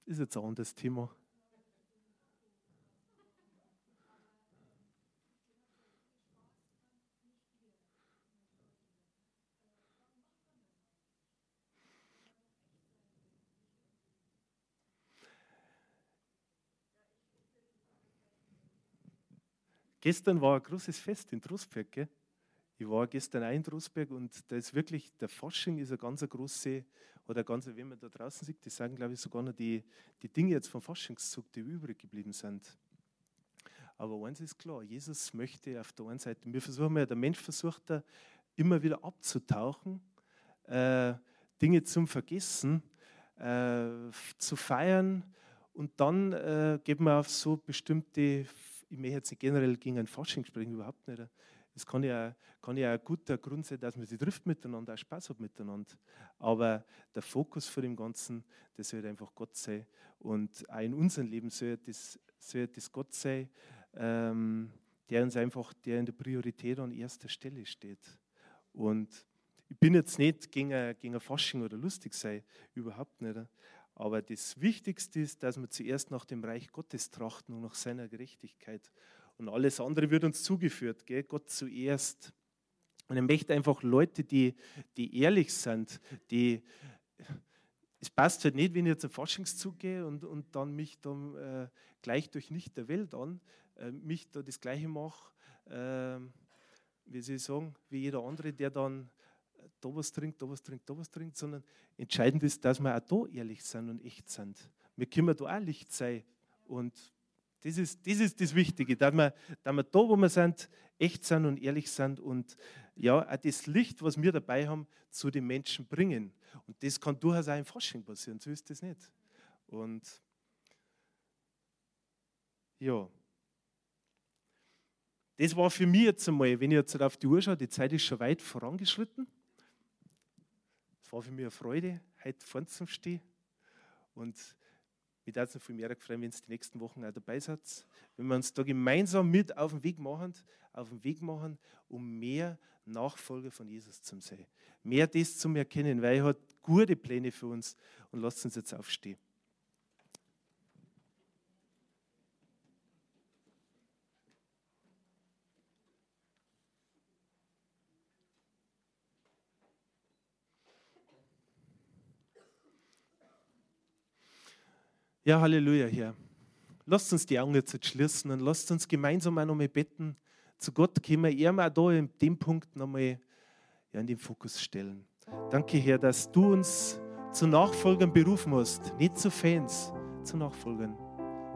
Ist jetzt ein anderes Thema. Gestern war ein großes Fest in Trostberg. Gell? Ich war gestern auch in Trostberg und da ist wirklich, der Fasching ist eine ganz große, oder ganz, wenn man da draußen sieht, die sagen, glaube ich, sogar noch die, die Dinge jetzt vom Faschingszug, die übrig geblieben sind. Aber eins ist klar, Jesus möchte auf der einen Seite, wir versuchen ja, der Mensch versucht da immer wieder abzutauchen, äh, Dinge zum Vergessen, äh, zu feiern und dann äh, geht man auf so bestimmte ich möchte jetzt generell gegen ein Fasching sprechen, überhaupt nicht. Es kann ja, kann ja ein guter Grund sein, dass man sich trifft miteinander, auch Spaß hat miteinander. Aber der Fokus von dem Ganzen, das soll einfach Gott sein. Und auch in unserem Leben soll das, soll das Gott sein, ähm, der uns einfach, der in der Priorität an erster Stelle steht. Und ich bin jetzt nicht gegen ein, gegen ein Fasching oder lustig sein, überhaupt nicht. Aber das Wichtigste ist, dass wir zuerst nach dem Reich Gottes trachten und nach seiner Gerechtigkeit. Und alles andere wird uns zugeführt, gell? Gott zuerst. Und er möchte einfach Leute, die, die ehrlich sind, die. Es passt halt nicht, wenn ich jetzt einen Faschingszug gehe und, und dann mich dann äh, gleich durch nicht der Welt an, äh, mich da das Gleiche mache, äh, wie Sie sagen, wie jeder andere, der dann da was trinkt, da was trinkt, da was trinkt, sondern entscheidend ist, dass wir auch da ehrlich sind und echt sind. Wir können da auch Licht sein. Und das ist das, ist das Wichtige, dass wir, dass wir da, wo wir sind, echt sind und ehrlich sind und ja, auch das Licht, was wir dabei haben, zu den Menschen bringen. Und das kann durchaus auch im Fasching passieren, so ist das nicht. Und ja, das war für mich jetzt einmal, wenn ich jetzt auf die Uhr schaue, die Zeit ist schon weit vorangeschritten war für mich eine Freude, heute vorne zu stehen. Und mich würde es noch viel mehr freuen, wenn ihr die nächsten Wochen auch dabei seid. Wenn wir uns da gemeinsam mit auf den Weg machen, auf den Weg machen, um mehr Nachfolger von Jesus zu sein. Mehr das zu erkennen, weil er hat gute Pläne für uns. Und lasst uns jetzt aufstehen. Ja, Halleluja, Herr. Lasst uns die Augen jetzt schließen und lasst uns gemeinsam auch nochmal beten. Zu Gott können wir eher mal da in dem Punkt nochmal ja, in den Fokus stellen. Danke, Herr, dass du uns zu Nachfolgern berufen hast, nicht zu Fans, zu Nachfolgern.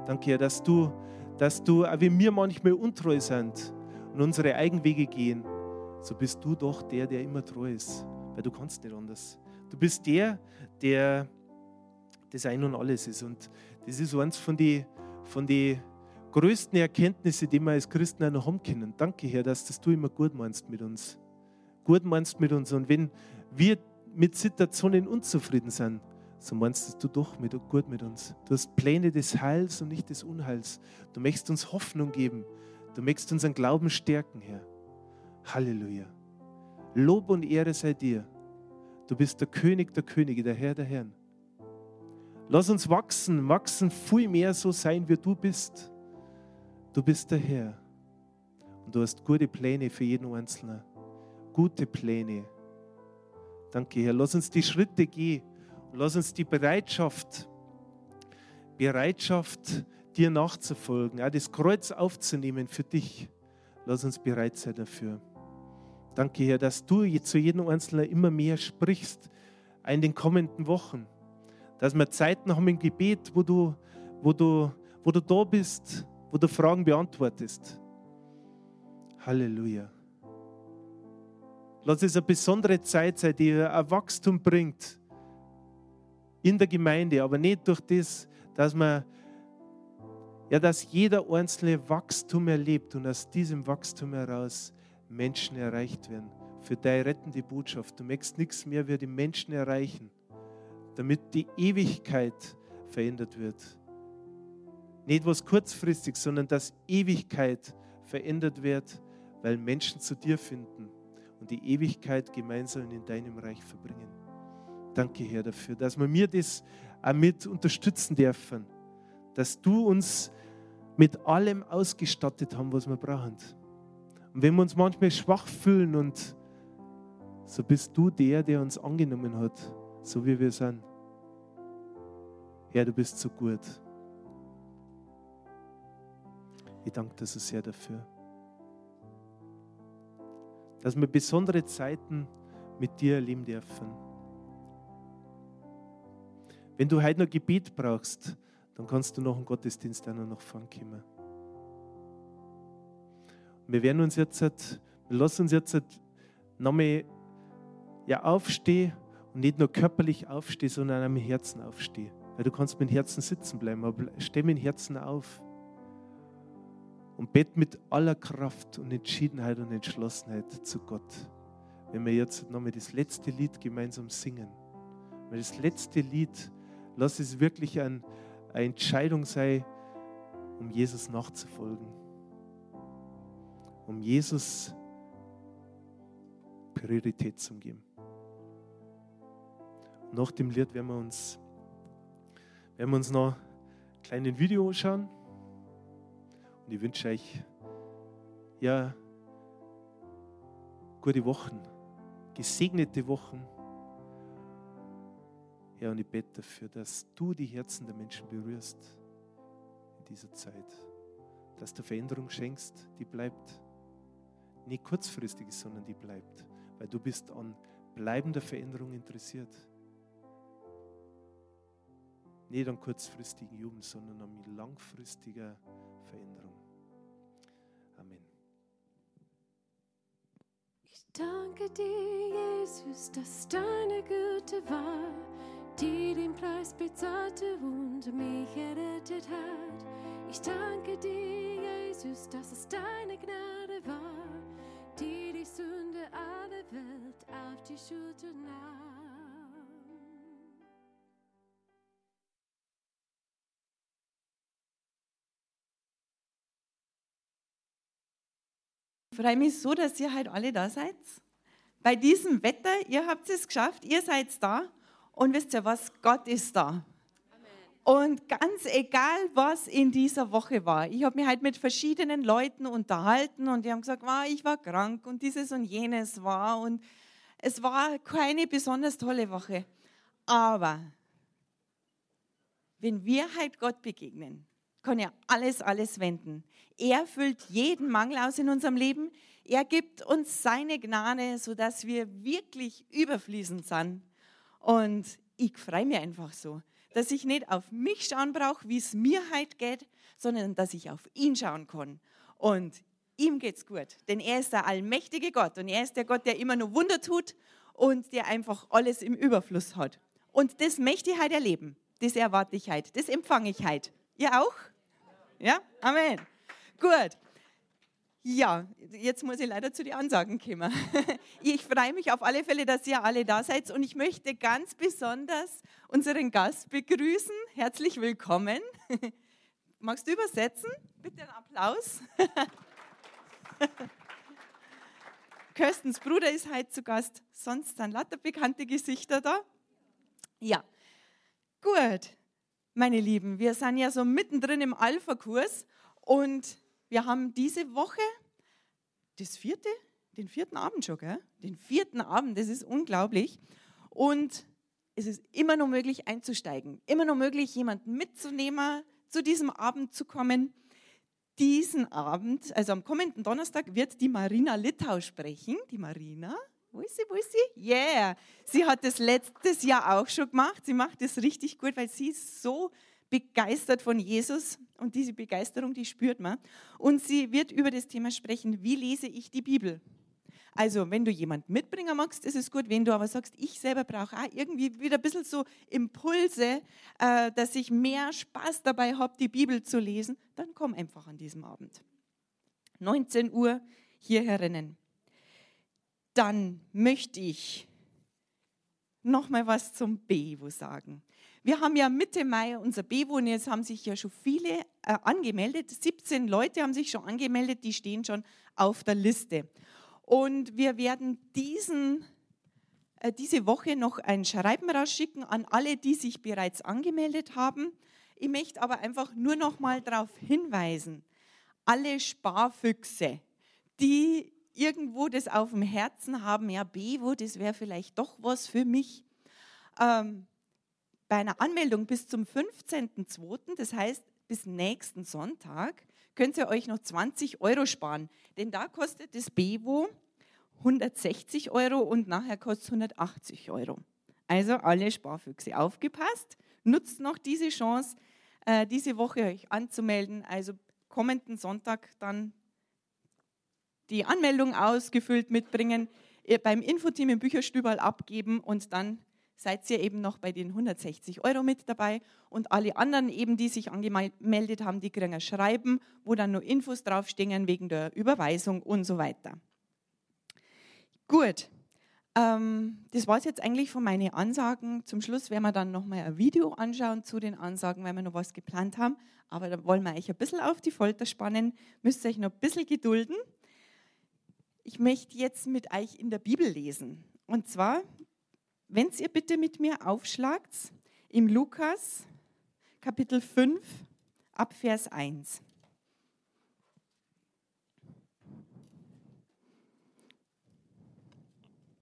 Danke, Herr, dass du, dass du, auch wenn wir manchmal untreu sind und unsere Eigenwege gehen, so bist du doch der, der immer treu ist, weil du kannst nicht anders. Du bist der, der das Ein und Alles ist. Und das ist eines von den von die größten Erkenntnissen, die wir als Christen auch noch haben können. Danke, Herr, dass das du immer gut meinst mit uns. Gut meinst mit uns. Und wenn wir mit Situationen unzufrieden sind, so meinst du doch mit, gut mit uns. Du hast Pläne des Heils und nicht des Unheils. Du möchtest uns Hoffnung geben. Du möchtest unseren Glauben stärken, Herr. Halleluja. Lob und Ehre sei dir. Du bist der König der Könige, der Herr der Herren. Lass uns wachsen, wachsen, viel mehr so sein, wie du bist. Du bist der Herr. Und du hast gute Pläne für jeden Einzelnen. Gute Pläne. Danke, Herr. Lass uns die Schritte gehen. Und lass uns die Bereitschaft, Bereitschaft, dir nachzufolgen, auch das Kreuz aufzunehmen für dich. Lass uns bereit sein dafür. Danke, Herr, dass du zu jedem Einzelnen immer mehr sprichst in den kommenden Wochen dass wir Zeiten haben im Gebet, wo du, wo du, wo du da bist, wo du Fragen beantwortest. Halleluja. Lass es eine besondere Zeit sein, die ein Wachstum bringt in der Gemeinde, aber nicht durch das, dass man ja, dass jeder einzelne Wachstum erlebt und aus diesem Wachstum heraus Menschen erreicht werden. Für deine rettende Botschaft. Du möchtest nichts mehr wie die Menschen erreichen, damit die Ewigkeit verändert wird. Nicht was kurzfristig, sondern dass Ewigkeit verändert wird, weil Menschen zu dir finden und die Ewigkeit gemeinsam in deinem Reich verbringen. Danke, Herr, dafür, dass wir mir das auch mit unterstützen dürfen, dass du uns mit allem ausgestattet haben, was wir brauchen. Und wenn wir uns manchmal schwach fühlen und so bist du der, der uns angenommen hat, so wie wir sind. Herr, du bist so gut. Ich danke dir so sehr dafür. Dass wir besondere Zeiten mit dir erleben dürfen. Wenn du heute noch Gebet brauchst, dann kannst du noch einen Gottesdienst einer noch fahren kommen. Wir werden uns jetzt, wir lassen uns jetzt nochmal ja, aufstehen und nicht nur körperlich aufstehen, sondern am Herzen aufstehen. Weil du kannst mit dem Herzen sitzen bleiben, aber steh mit dem Herzen auf und bett mit aller Kraft und Entschiedenheit und Entschlossenheit zu Gott. Wenn wir jetzt nochmal das letzte Lied gemeinsam singen. Weil das letzte Lied, lass es wirklich ein, eine Entscheidung sein, um Jesus nachzufolgen. Um Jesus Priorität zu geben. Nach dem Lied werden wir uns, werden wir uns noch ein kleines Video anschauen. Und ich wünsche euch ja gute Wochen, gesegnete Wochen. Ja, und ich bete dafür, dass du die Herzen der Menschen berührst in dieser Zeit. Dass du Veränderung schenkst, die bleibt. Nicht kurzfristig, sondern die bleibt. Weil du bist an bleibender Veränderung interessiert. Nicht an kurzfristigen Jubel, sondern an langfristiger Veränderung. Amen. Ich danke dir, Jesus, dass deine Güte war die den Preis bezahlte und mich errettet hat. Ich danke dir, Jesus, dass es deine Gnade war, die die Sünde aller Welt auf die Schulter nahm. Freue mich so, dass ihr heute alle da seid. Bei diesem Wetter, ihr habt es geschafft, ihr seid da. Und wisst ihr was? Gott ist da. Und ganz egal, was in dieser Woche war, ich habe mich halt mit verschiedenen Leuten unterhalten und die haben gesagt, ah, ich war krank und dieses und jenes war und es war keine besonders tolle Woche. Aber wenn wir halt Gott begegnen, kann er alles, alles wenden. Er füllt jeden Mangel aus in unserem Leben. Er gibt uns seine Gnade, sodass wir wirklich überfließend sind und ich freue mich einfach so, dass ich nicht auf mich schauen brauche, wie es mir halt geht, sondern dass ich auf ihn schauen kann. Und ihm geht's gut, denn er ist der allmächtige Gott und er ist der Gott, der immer nur Wunder tut und der einfach alles im Überfluss hat. Und das möchte ich heute erleben. Das erwarte ich heute. Das empfange ich heute. Ihr auch? Ja? Amen. Gut. Ja, jetzt muss ich leider zu den Ansagen kommen. [LAUGHS] Ich freue mich auf alle Fälle, dass ihr alle da seid und ich möchte ganz besonders unseren Gast begrüßen. Herzlich willkommen. [LAUGHS] Magst du übersetzen? Bitte einen Applaus. [LAUGHS] Kirstens Bruder ist heute zu Gast. Sonst sind lauter bekannte Gesichter da. Ja, gut. Meine Lieben, wir sind ja so mittendrin im Alpha-Kurs und wir haben diese Woche das vierte, den vierten Abend schon, gell? Den vierten Abend, das ist unglaublich. Und es ist immer noch möglich einzusteigen, immer noch möglich, jemanden mitzunehmen, zu diesem Abend zu kommen. Diesen Abend, also am kommenden Donnerstag, wird die Marina Littau sprechen. Die Marina, Ist sie? Yeah. Sie hat das letztes Jahr auch schon gemacht. Sie macht das richtig gut, weil sie ist so begeistert von Jesus und diese Begeisterung, die spürt man. Und sie wird über das Thema sprechen, wie lese ich die Bibel? Also, wenn du jemanden mitbringen magst, ist es gut. Wenn du aber sagst, ich selber brauche auch irgendwie wieder ein bisschen so Impulse, äh, dass ich mehr Spaß dabei habe, die Bibel zu lesen, dann komm einfach an diesem Abend. 19 Uhr hier herinnen. Dann möchte ich noch mal was zum Bewo sagen. Wir haben ja Mitte Mai unser Bewo und jetzt haben sich ja schon viele äh, angemeldet. 17 Leute haben sich schon angemeldet, die stehen schon auf der Liste. Und wir werden diesen, äh, diese Woche noch ein Schreiben rausschicken an alle, die sich bereits angemeldet haben. Ich möchte aber einfach nur noch mal darauf hinweisen, alle Sparfüchse, die irgendwo das auf dem Herzen haben, ja, Bewo, das wäre vielleicht doch was für mich. Ähm, bei einer Anmeldung bis zum 15.02., das heißt bis nächsten Sonntag, könnt ihr euch noch 20 Euro sparen. Denn da kostet das Bewo 160 Euro und nachher kostet es 180 Euro. Also alle Sparfüchse aufgepasst, nutzt noch diese Chance, äh, diese Woche euch anzumelden. Also kommenden Sonntag dann die Anmeldung ausgefüllt mitbringen, beim Infoteam im Bücherstübal abgeben und dann seid ihr eben noch bei den 160 Euro mit dabei und alle anderen eben, die sich angemeldet haben, die kriegen ein Schreiben, wo dann nur Infos draufstehen wegen der Überweisung und so weiter. Gut, ähm, das war es jetzt eigentlich von meinen Ansagen. Zum Schluss werden wir dann nochmal ein Video anschauen zu den Ansagen, weil wir noch was geplant haben. Aber da wollen wir euch ein bisschen auf die Folter spannen, müsst ihr euch noch ein bisschen gedulden. Ich möchte jetzt mit euch in der Bibel lesen. Und zwar wenn ihr bitte mit mir aufschlagt, im Lukas Kapitel 5 ab Vers 1.